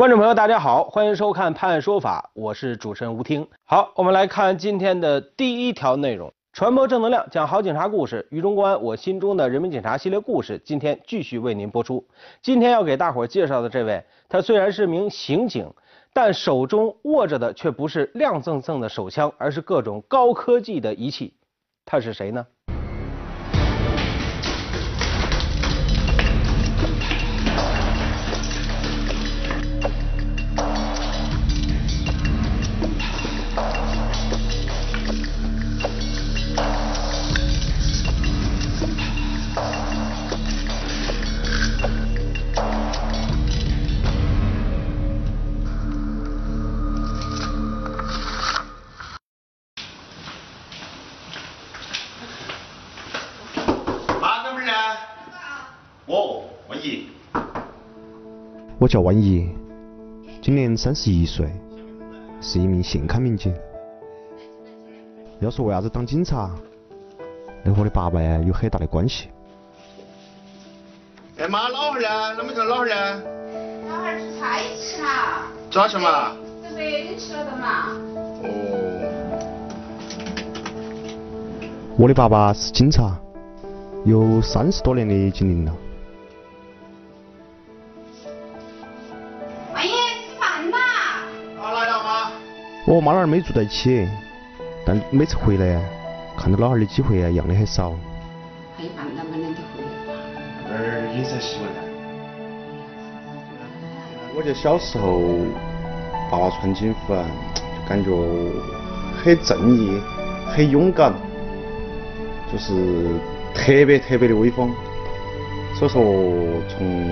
观众朋友，大家好，欢迎收看《判案说法》，我是主持人吴听。好，我们来看今天的第一条内容：传播正能量，讲好警察故事。狱中公安，我心中的人民警察系列故事，今天继续为您播出。今天要给大伙介绍的这位，他虽然是名刑警，但手中握着的却不是亮锃锃的手枪，而是各种高科技的仪器。他是谁呢？我叫万一，今年三十一岁，是一名现勘民警。要说为啥子当警察，那和我的爸爸有很大的关系。哎妈，老汉儿呢？啷么叫老汉儿呢？老汉儿出差去了。抓去嘛？在北京去了的嘛。哦。我的爸爸是警察，有三十多年的经历了。我妈老汉儿没住在一起，但每次回来，看到老汉儿的机会啊，样的很少。还有半两半两的回来儿饮食习惯呢？我记得小时候，爸爸穿警服啊，就感觉很正义，很勇敢，就是特别特别的威风。所以说，从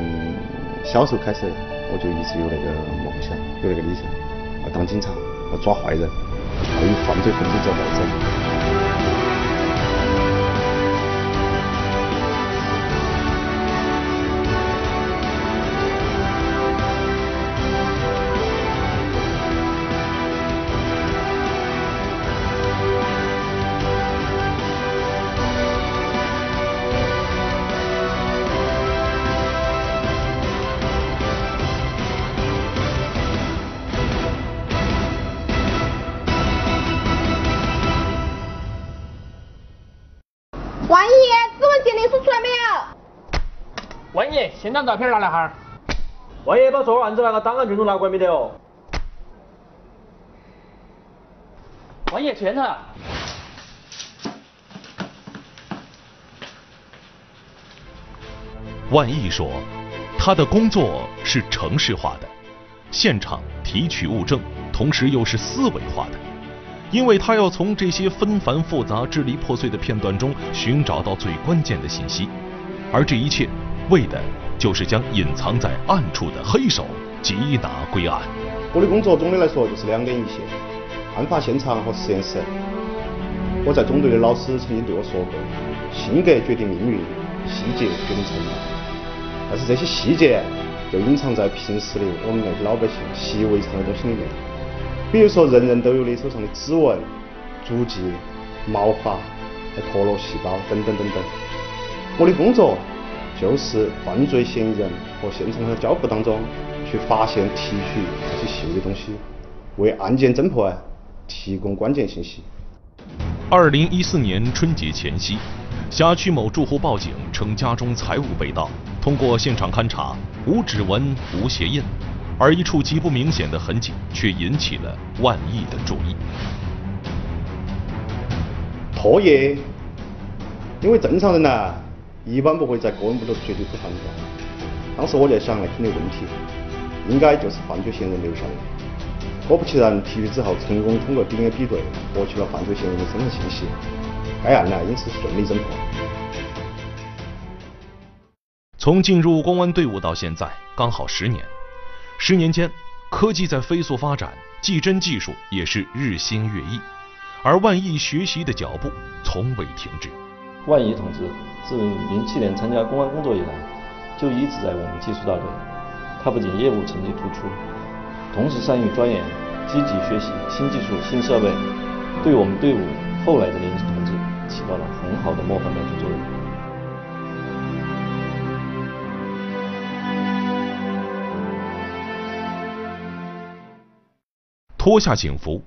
小时候开始，我就一直有那个梦想，有那个理想，要当警察。要抓坏人，有犯罪分子做斗争。现场照片拿来哈。万一把作案子那个档案卷宗拿过来没得哦？万一现场。万一说，他的工作是城市化的，现场提取物证，同时又是思维化的，因为他要从这些纷繁复杂、支离破碎的片段中寻找到最关键的信息，而这一切为的。就是将隐藏在暗处的黑手缉拿归案。我的工作总的来说就是两点一线：案发现场和实验室。我在中队的老师曾经对我说过：“性格决定命运，细节决定成败。”但是这些细节就隐藏在平时的我们那些老百姓习以为常的东西里面。比如说，人人都有你手上的指纹、足迹、毛发、还脱落细胞等等等等。我的工作。就是犯罪嫌疑人和现场的交互当中，去发现、提取这些细微的东西，为案件侦破啊提供关键信息。二零一四年春节前夕，辖区某住户报警称家中财物被盗，通过现场勘查，无指纹、无鞋印，而一处极不明显的痕迹却引起了万亿的注意。唾液，因为正常人呢。一般不会在个人部头绝对不犯罪。当时我就想，那肯定问题，应该就是犯罪嫌疑人留下的。果不其然，提取之后成功通过 DNA 比对获取了犯罪嫌疑人的身份信息，该案呢因此顺利侦破。从进入公安队伍到现在，刚好十年。十年间，科技在飞速发展，技侦技术也是日新月异，而万亿学习的脚步从未停止。万亿同志。自零七年参加公安工作以来，就一直在我们技术大队。他不仅业务成绩突出，同时善于钻研、积极学习新技术、新设备，对我们队伍后来的年轻同志起到了很好的模范带头作用。脱下警服，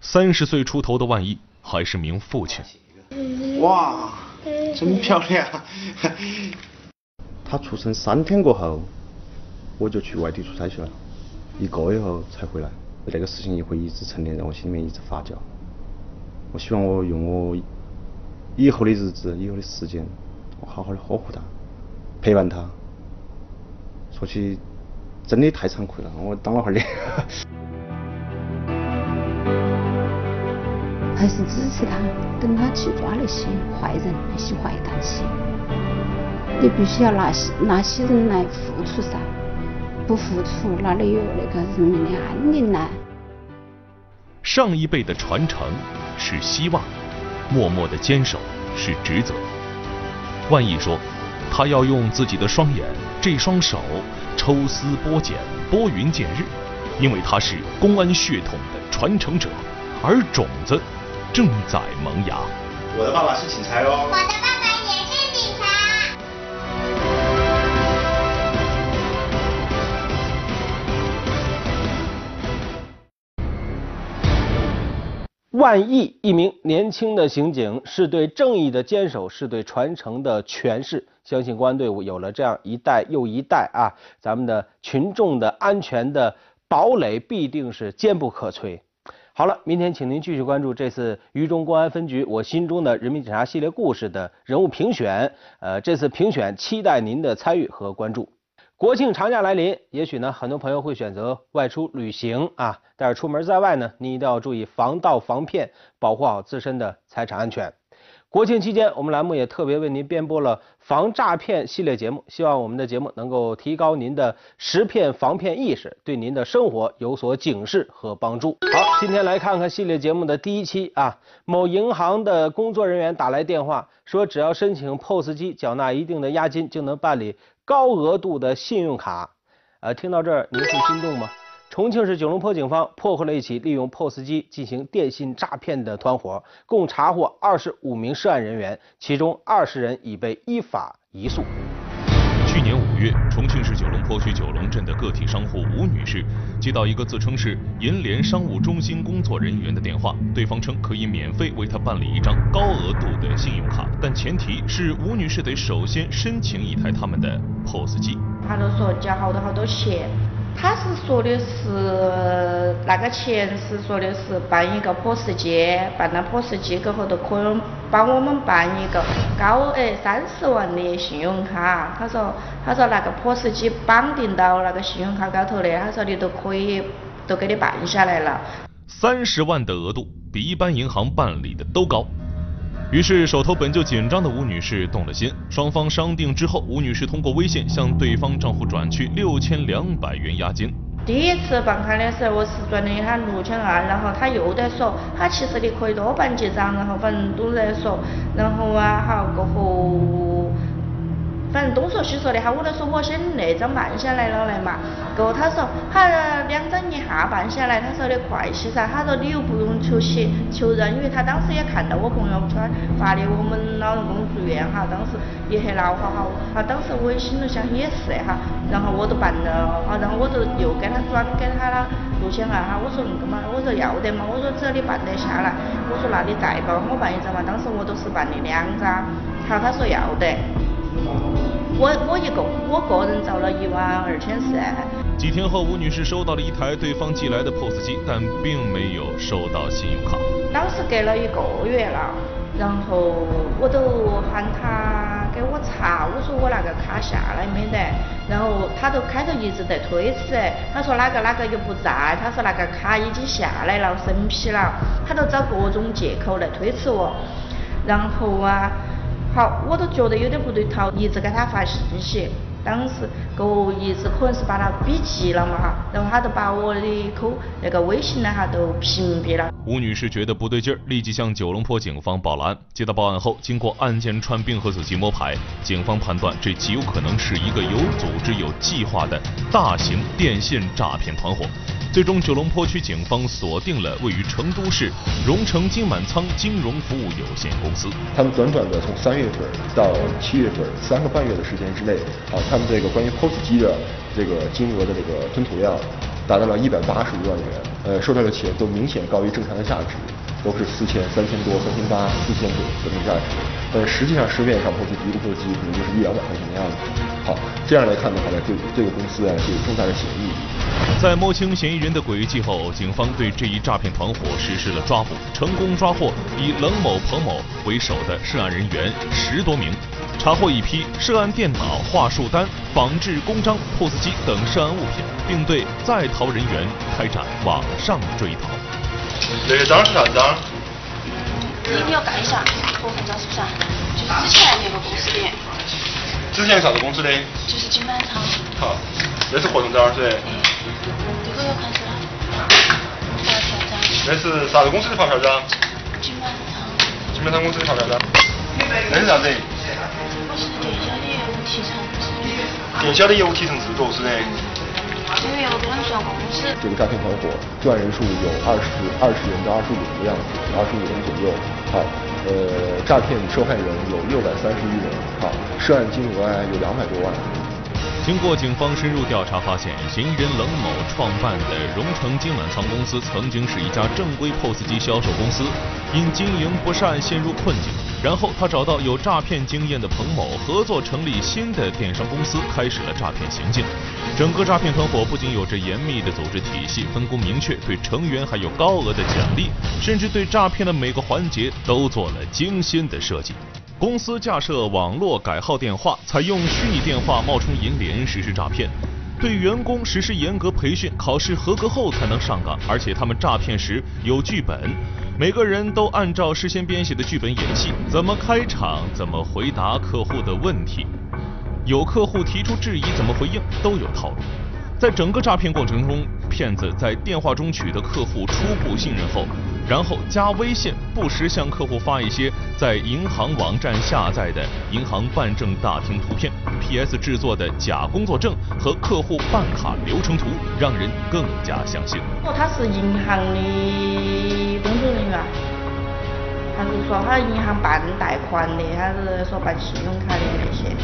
三十岁出头的万毅还是名父亲。哇，真漂亮！他出生三天过后，我就去外地出差去了，一个月后才回来。那个事情也会一直沉淀在我心里面，一直发酵。我希望我用我以后的日子、以后的时间，我好好的呵护他，陪伴他。说起真的太惭愧了，我当老汉儿的。还是支持他，等他去抓那些坏人，那些坏蛋去。你必须要那些那些人来付出噻，不付出哪里有那个人民的安宁呢？上一辈的传承是希望，默默的坚守是职责。万亿说，他要用自己的双眼，这双手抽丝剥茧，拨云见日，因为他是公安血统的传承者，而种子。正在萌芽。我的爸爸是警察哟。我的爸爸也是警察。万亿，一名年轻的刑警，是对正义的坚守，是对传承的诠释。相信公安队伍有了这样一代又一代啊，咱们的群众的安全的堡垒必定是坚不可摧。好了，明天请您继续关注这次渝中公安分局我心中的人民警察系列故事的人物评选。呃，这次评选期待您的参与和关注。国庆长假来临，也许呢，很多朋友会选择外出旅行啊，但是出门在外呢，您一定要注意防盗防骗，保护好自身的财产安全。国庆期间，我们栏目也特别为您编播了防诈骗系列节目，希望我们的节目能够提高您的识骗防骗意识，对您的生活有所警示和帮助。好，今天来看看系列节目的第一期啊，某银行的工作人员打来电话说，只要申请 POS 机，缴纳一定的押金，就能办理高额度的信用卡。呃，听到这儿，您会心动吗？重庆市九龙坡警方破获了一起利用 POS 机进行电信诈骗的团伙，共查获二十五名涉案人员，其中二十人已被依法移诉。去年五月，重庆市九龙坡区九龙镇的个体商户吴女士接到一个自称是银联商务中心工作人员的电话，对方称可以免费为她办理一张高额度的信用卡，但前提是吴女士得首先申请一台他们的 POS 机。他都说交好多好多钱。他是说的是那个钱是说的是办一个 POS 机，办了 POS 机过后都可以帮我们办一个高额三十万的信用卡。他说他说那个 POS 机绑定到那个信用卡高头的，他说你都可以都给你办下来了。三十万的额度比一般银行办理的都高。于是，手头本就紧张的吴女士动了心。双方商定之后，吴女士通过微信向对方账户转去六千两百元押金。第一次办卡的时候，我是转的他六千二，然后他又在说，他其实你可以多办几张，然后反正都在说，然后啊，好过后。反正东说西说的，哈，我都说我先那张办下来了来嘛。过后他说，他两张一下办下来，他说的快些噻。他说你又不用求写求人，因为他当时也看到我朋友圈发的我们老人公住院哈，当时也很恼火哈。哈，当时我也心里想也是哈，然后我都办了，好，然后我就又给他转给他了六千二哈。我说那个嘛，我说要得嘛，我说只要你办得下来，我说那你再帮我办一张嘛。当时我都是办的两张，好，他说要得。我我一个我个人找了一万二千四。几天后，吴女士收到了一台对方寄来的 POS 机，但并没有收到信用卡。当时隔了一个月了，然后我都喊他给我查，我说我那个卡下来没得，然后他都开头一直在推辞，他说哪个哪个又不在，他说那个卡已经下来了，审批了，他都找各种借口来推辞我，然后啊。好，我都觉得有点不对头，一直给他发信息。当时我一直可能是把他逼急了嘛哈，然后他就把我的口那个微信呢哈都屏蔽了。吴女士觉得不对劲儿，立即向九龙坡警方报了案。接到报案后，经过案件串并和仔细摸排，警方判断这极有可能是一个有组织、有计划的大型电信诈骗团伙。最终，九龙坡区警方锁定了位于成都市荣成金满仓金融服务有限公司。他们短短的从三月份到七月份三个半月的时间之内，啊，他们这个关于 POS 机的这个金额的这个吞吐量达到了一百八十余万元，呃，收到的钱都明显高于正常的价值，都是四千、三千多、三千八、四千多这种价值。呃，实际上市面上 POS 机一个 POS 机可能就是一两百块钱的样子。好，这样来看的话呢，这这个公司啊是有重大的嫌疑。在摸清嫌疑人的轨迹后，警方对这一诈骗团伙实施了抓捕，成功抓获以冷某、彭某为首的涉案人员十多名，查获一批涉案电脑、话术单、仿制公章、POS 机等涉案物品，并对在逃人员开展网上追逃。那个章是啥章？你你要改一下身份证是不是？就是之前那个公司的。之前啥子公司的？就是金满仓。好，那是合同章是？这个要看是发票章。那是啥子公司的发票章？金满仓。金满仓公司的发票章。那是啥子？我是电销的业务提成制。电销的业务提成制度是的。因为我跟他们说公司。这个诈骗团伙作案人数有二十二十人到二十五人的样子，二十五人左右。好，呃，诈骗受害人有六百三十一人。好，涉案金额有两百多万。经过警方深入调查，发现嫌疑人冷某创办的荣成金满仓公司曾经是一家正规 POS 机销售公司，因经营不善陷入困境。然后他找到有诈骗经验的彭某，合作成立新的电商公司，开始了诈骗行径。整个诈骗团伙不仅有着严密的组织体系，分工明确，对成员还有高额的奖励，甚至对诈骗的每个环节都做了精心的设计。公司架设网络改号电话，采用虚拟电话冒充银联实施诈骗，对员工实施严格培训，考试合格后才能上岗，而且他们诈骗时有剧本。每个人都按照事先编写的剧本演戏，怎么开场，怎么回答客户的问题，有客户提出质疑怎么回应，都有套路。在整个诈骗过程中，骗子在电话中取得客户初步信任后，然后加微信，不时向客户发一些在银行网站下载的银行办证大厅图片、PS 制作的假工作证和客户办卡流程图，让人更加相信。哦，他是银行的工作人员，他是说他银行办贷款的，他是说办信用卡的那些。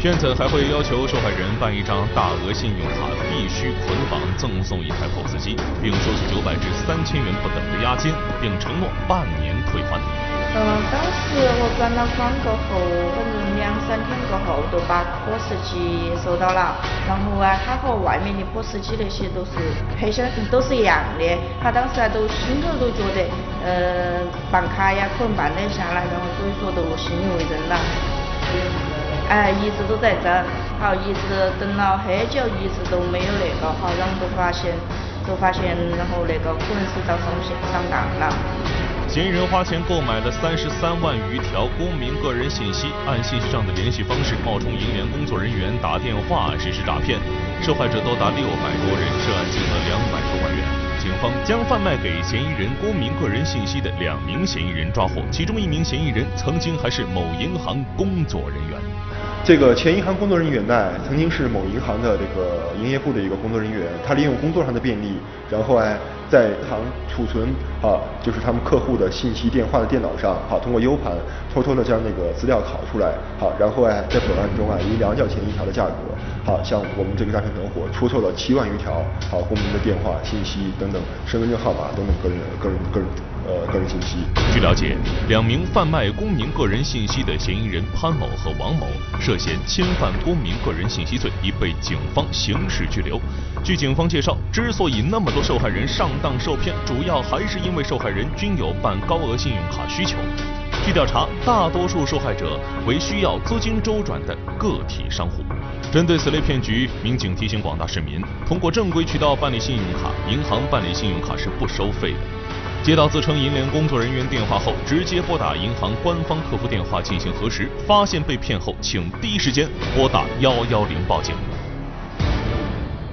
骗子还会要求受害人办一张大额信用卡，必须捆绑赠送一台 POS 机，并收取九百至三千元不等的押金，并承诺半年退还。嗯，当时我转了款过后，反正两三天过后就把 POS 机收到了。然后啊，他和外面的 POS 机那些都是配相，都是一样的。他当时啊都心头都觉得，呃，办卡呀可能办得下来，然后所以说都信以为真了。哎，一直都在争，好，一直等了很久，一直都没有那个，好，然后都发现，都发现，然后那个可能是遭上线上当了。嫌疑人花钱购买了三十三万余条公民个人信息，按信息上的联系方式冒充银联工作人员打电话实施诈骗，受害者多达六百多人，涉案金额两百多万元。警方将贩卖给嫌疑人公民个人信息的两名嫌疑人抓获，其中一名嫌疑人曾经还是某银行工作人员。这个前银行工作人员呢，曾经是某银行的这个营业部的一个工作人员，他利用工作上的便利，然后哎，在银行储存啊，就是他们客户的信息电话的电脑上，好，通过 U 盘偷偷的将那个资料拷出来，好，然后哎，在本案中啊，以两角钱一条的价格，好，向我们这个诈骗团伙出售了七万余条，好，公民的电话信息等等，身份证号码等等个人个人个人呃个人信息。据了解，两名贩卖公民个人信息的嫌疑人潘某和王某。涉嫌侵犯公民个人信息罪，已被警方刑事拘留。据警方介绍，之所以那么多受害人上当受骗，主要还是因为受害人均有办高额信用卡需求。据调查，大多数受害者为需要资金周转的个体商户。针对此类骗局，民警提醒广大市民：通过正规渠道办理信用卡，银行办理信用卡是不收费的。接到自称银联工作人员电话后，直接拨打银行官方客服电话进行核实。发现被骗后，请第一时间拨打幺幺零报警。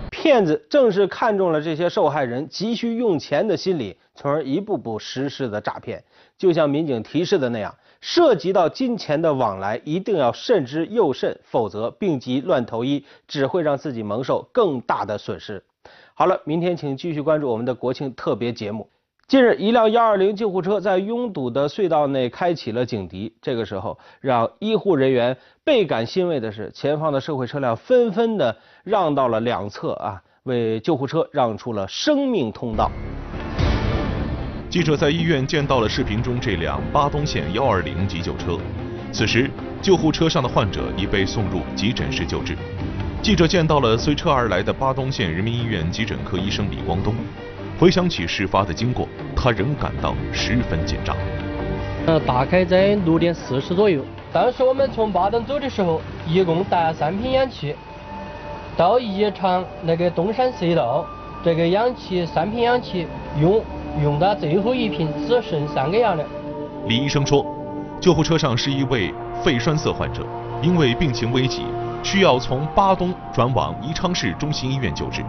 骗子正是看中了这些受害人急需用钱的心理，从而一步步实施的诈骗。就像民警提示的那样，涉及到金钱的往来，一定要慎之又慎，否则病急乱投医，只会让自己蒙受更大的损失。好了，明天请继续关注我们的国庆特别节目。近日，一辆幺二零救护车在拥堵的隧道内开启了警笛。这个时候，让医护人员倍感欣慰的是，前方的社会车辆纷纷的让到了两侧啊，为救护车让出了生命通道。记者在医院见到了视频中这辆巴东县幺二零急救车，此时救护车上的患者已被送入急诊室救治。记者见到了随车而来的巴东县人民医院急诊科医生李光东，回想起事发的经过，他仍感到十分紧张。呃，大概在六点四十左右，当时我们从巴东走的时候，一共带了三瓶氧气，到宜昌那个东山隧道，这个氧气三瓶氧气用用到最后一瓶，只剩三个氧了。李医生说，救护车上是一位肺栓塞患者，因为病情危急。需要从巴东转往宜昌市中心医院救治。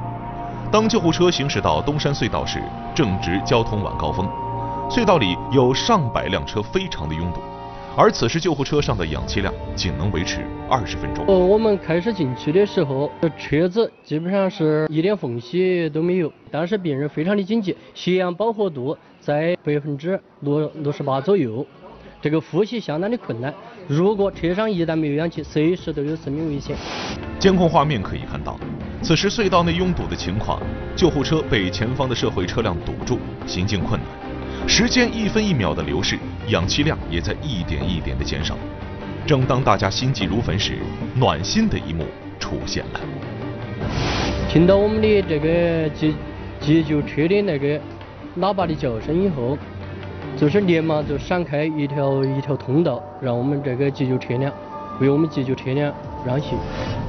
当救护车行驶到东山隧道时，正值交通晚高峰，隧道里有上百辆车，非常的拥堵。而此时救护车上的氧气量仅能维持二十分钟。呃，我们开始进去的时候，车子基本上是一点缝隙都没有。当时病人非常的紧急，血氧饱和度在百分之六六十八左右。这个呼吸相当的困难，如果车上一旦没有氧气，随时都有生命危险。监控画面可以看到，此时隧道内拥堵的情况，救护车被前方的社会车辆堵住，行进困难。时间一分一秒的流逝，氧气量也在一点一点的减少。正当大家心急如焚时，暖心的一幕出现了。听到我们的这个急急救车的那个喇叭的叫声以后。就是连忙就闪开一条一条通道，让我们这个急救车辆为我们急救车辆让行。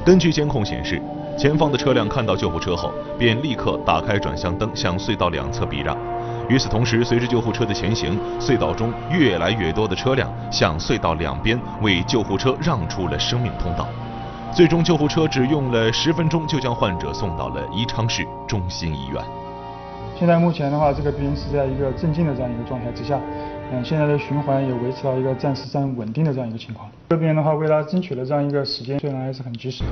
根据监控显示，前方的车辆看到救护车后，便立刻打开转向灯，向隧道两侧避让。与此同时，随着救护车的前行，隧道中越来越多的车辆向隧道两边为救护车让出了生命通道。最终，救护车只用了十分钟就将患者送到了宜昌市中心医院。现在目前的话，这个病人是在一个镇静的这样一个状态之下，嗯，现在的循环也维持到一个暂时暂稳定的这样一个情况。这边的话，为了争取了这样一个时间，虽然还是很及时的。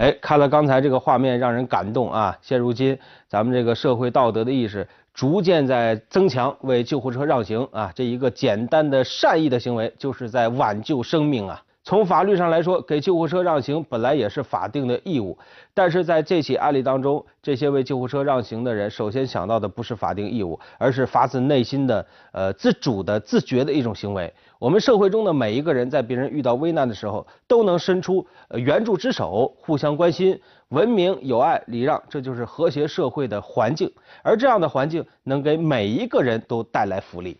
哎，看了刚才这个画面，让人感动啊！现如今，咱们这个社会道德的意识逐渐在增强，为救护车让行啊，这一个简单的善意的行为，就是在挽救生命啊。从法律上来说，给救护车让行本来也是法定的义务，但是在这起案例当中，这些为救护车让行的人，首先想到的不是法定义务，而是发自内心的、呃自主的、自觉的一种行为。我们社会中的每一个人，在别人遇到危难的时候，都能伸出援助之手，互相关心，文明、友爱、礼让，这就是和谐社会的环境。而这样的环境，能给每一个人都带来福利。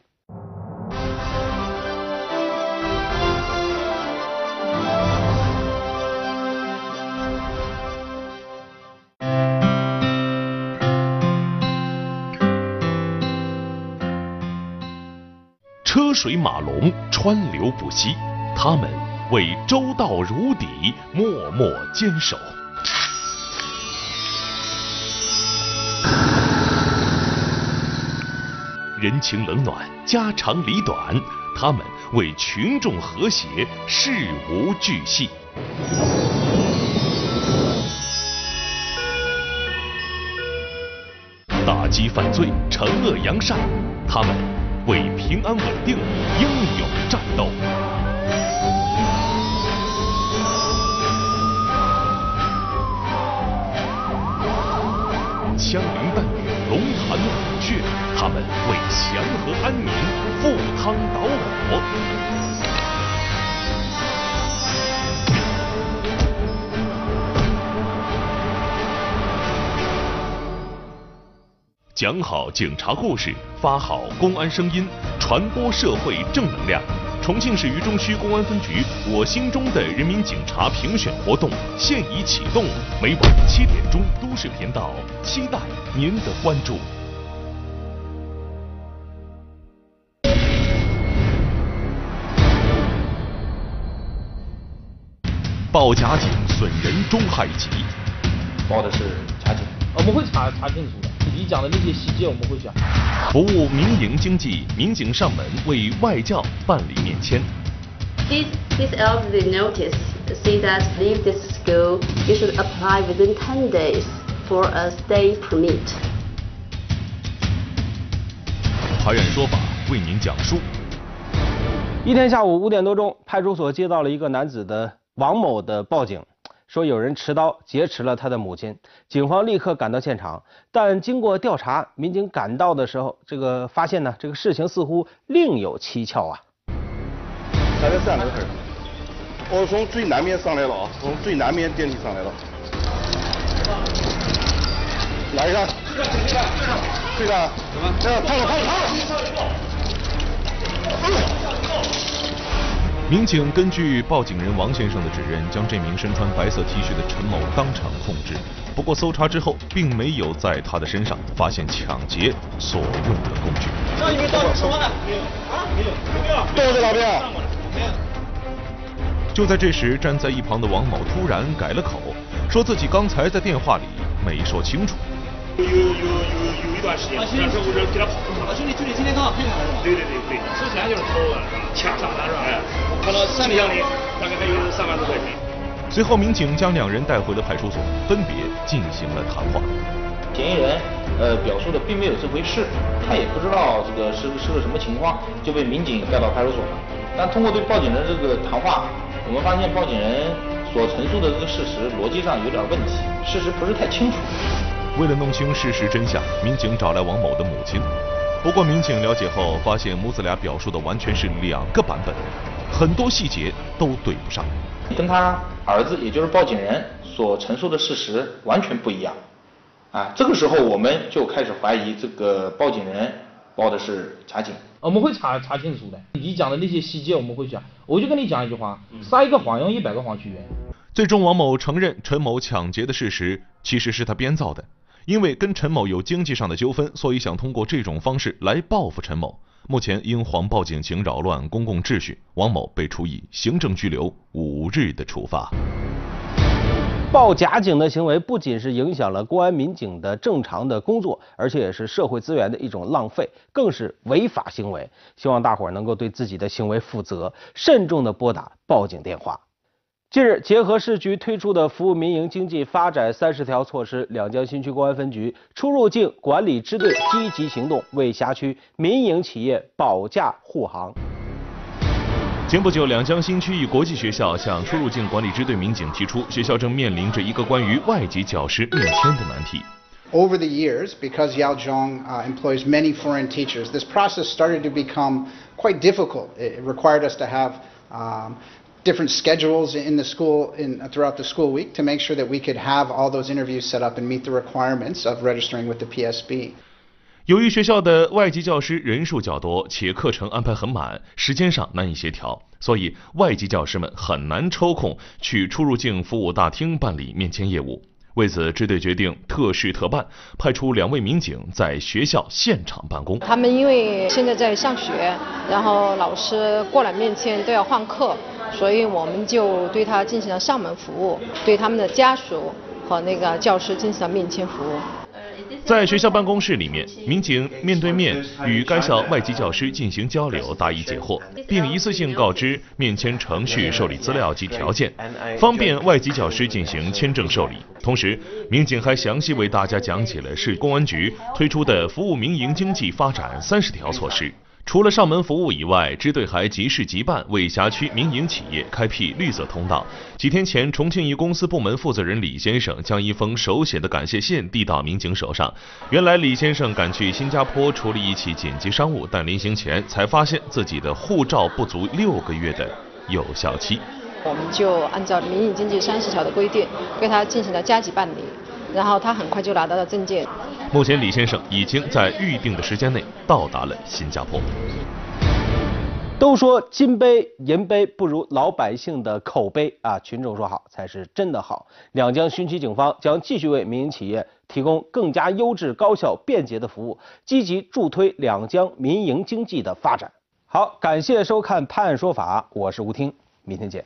车水马龙，川流不息，他们为周到如砥，默默坚守。人情冷暖，家长里短，他们为群众和谐，事无巨细。打击犯罪，惩恶扬善，他们。为平安稳定，英勇战斗。枪林弹雨，龙潭虎穴，他们为祥和安宁赴汤蹈火。讲好警察故事，发好公安声音，传播社会正能量。重庆市渝中区公安分局“我心中的人民警察”评选活动现已启动，每晚七点钟都市频道，期待您的关注。报假警损人终害己，报的是假警，我们会查查清楚的。你讲的那些细节，我们会讲。服务民营经济，民警上门为外教办理免签。Please, please help the notice. Say that leave this school, you should apply within ten days for a stay permit. 法院说法为您讲述。一天下午五点多钟，派出所接到了一个男子的王某的报警。说有人持刀劫持了他的母亲，警方立刻赶到现场，但经过调查，民警赶到的时候，这个发现呢，这个事情似乎另有蹊跷啊。现在是这样的事儿，我从最南面上来了啊，从最南面电梯上来了。来一个，这个，什么？这个，跑了，跑了，跑了。民警根据报警人王先生的指认，将这名身穿白色 T 恤的陈某当场控制。不过搜查之后，并没有在他的身上发现抢劫所用的工具。上一名到什么的？啊？没有，没有。都是老兵。就在这时，站在一旁的王某突然改了口，说自己刚才在电话里没说清楚。有有有有一段时间，当时我这给他跑上了。兄弟，兄弟，今天刚好配合是吧？对对对对，之前就是偷的抢啥的是吧？哎，可能三里箱里大概还有三万多块钱。随后，民警将两人带回了派出所，分别进行了谈话。嫌疑人呃表述的并没有这回事，他也不知道这个是是个什么情况，就被民警带到派出所了。但通过对报警人这个谈话，我们发现报警人所陈述的这个事实逻辑上有点问题，事实不是太清楚。为了弄清事实真相，民警找来王某的母亲。不过，民警了解后发现，母子俩表述的完全是两个版本，很多细节都对不上，跟他儿子，也就是报警人所陈述的事实完全不一样。啊，这个时候我们就开始怀疑这个报警人报的是假警。我们会查查清楚的。你讲的那些细节我们会讲。我就跟你讲一句话：撒一个谎用一百个谎去圆。最终，王某承认陈某抢劫的事实其实是他编造的。因为跟陈某有经济上的纠纷，所以想通过这种方式来报复陈某。目前因谎报警情扰乱公共秩序，王某被处以行政拘留五日的处罚。报假警的行为不仅是影响了公安民警的正常的工作，而且也是社会资源的一种浪费，更是违法行为。希望大伙儿能够对自己的行为负责，慎重的拨打报警电话。近日，结合市局推出的服务民营经济发展三十条措施，两江新区公安分局出入境管理支队积极行动，为辖区民营企业保驾护航。前不久，两江新区一国际学校向出入境管理支队民警提出，学校正面临着一个关于外籍教师面签的难题。Over the years, because Yaozhong employs many foreign teachers, this process started to become quite difficult. It required us to have different schedules in the school in throughout the school week to make sure that we could have all those interviews set up and meet the requirements of registering with the PSB. 由于学校的外籍教师人数较多，且课程安排很满，时间上难以协调，所以外籍教师们很难抽空去出入境服务大厅办理面签业务。 为此，支队决定特事特办，派出两位民警在学校现场办公。他们因为现在在上学，然后老师过来面签都要换课，所以我们就对他进行了上门服务，对他们的家属和那个教师进行了面签服务。在学校办公室里面，民警面对面与该校外籍教师进行交流，答疑解惑，并一次性告知面签程序、受理资料及条件，方便外籍教师进行签证受理。同时，民警还详细为大家讲解了市公安局推出的服务民营经济发展三十条措施。除了上门服务以外，支队还即事即办，为辖区民营企业开辟绿色通道。几天前，重庆一公司部门负责人李先生将一封手写的感谢信递到民警手上。原来，李先生赶去新加坡处理一起紧急商务，但临行前才发现自己的护照不足六个月的有效期。我们就按照民营经济三十条的规定，对他进行了加急办理。然后他很快就拿到了证件。目前李先生已经在预定的时间内到达了新加坡。都说金杯银杯不如老百姓的口碑啊，群众说好才是真的好。两江新区警方将继续为民营企业提供更加优质、高效、便捷的服务，积极助推两江民营经济的发展。好，感谢收看《判案说法》，我是吴听，明天见。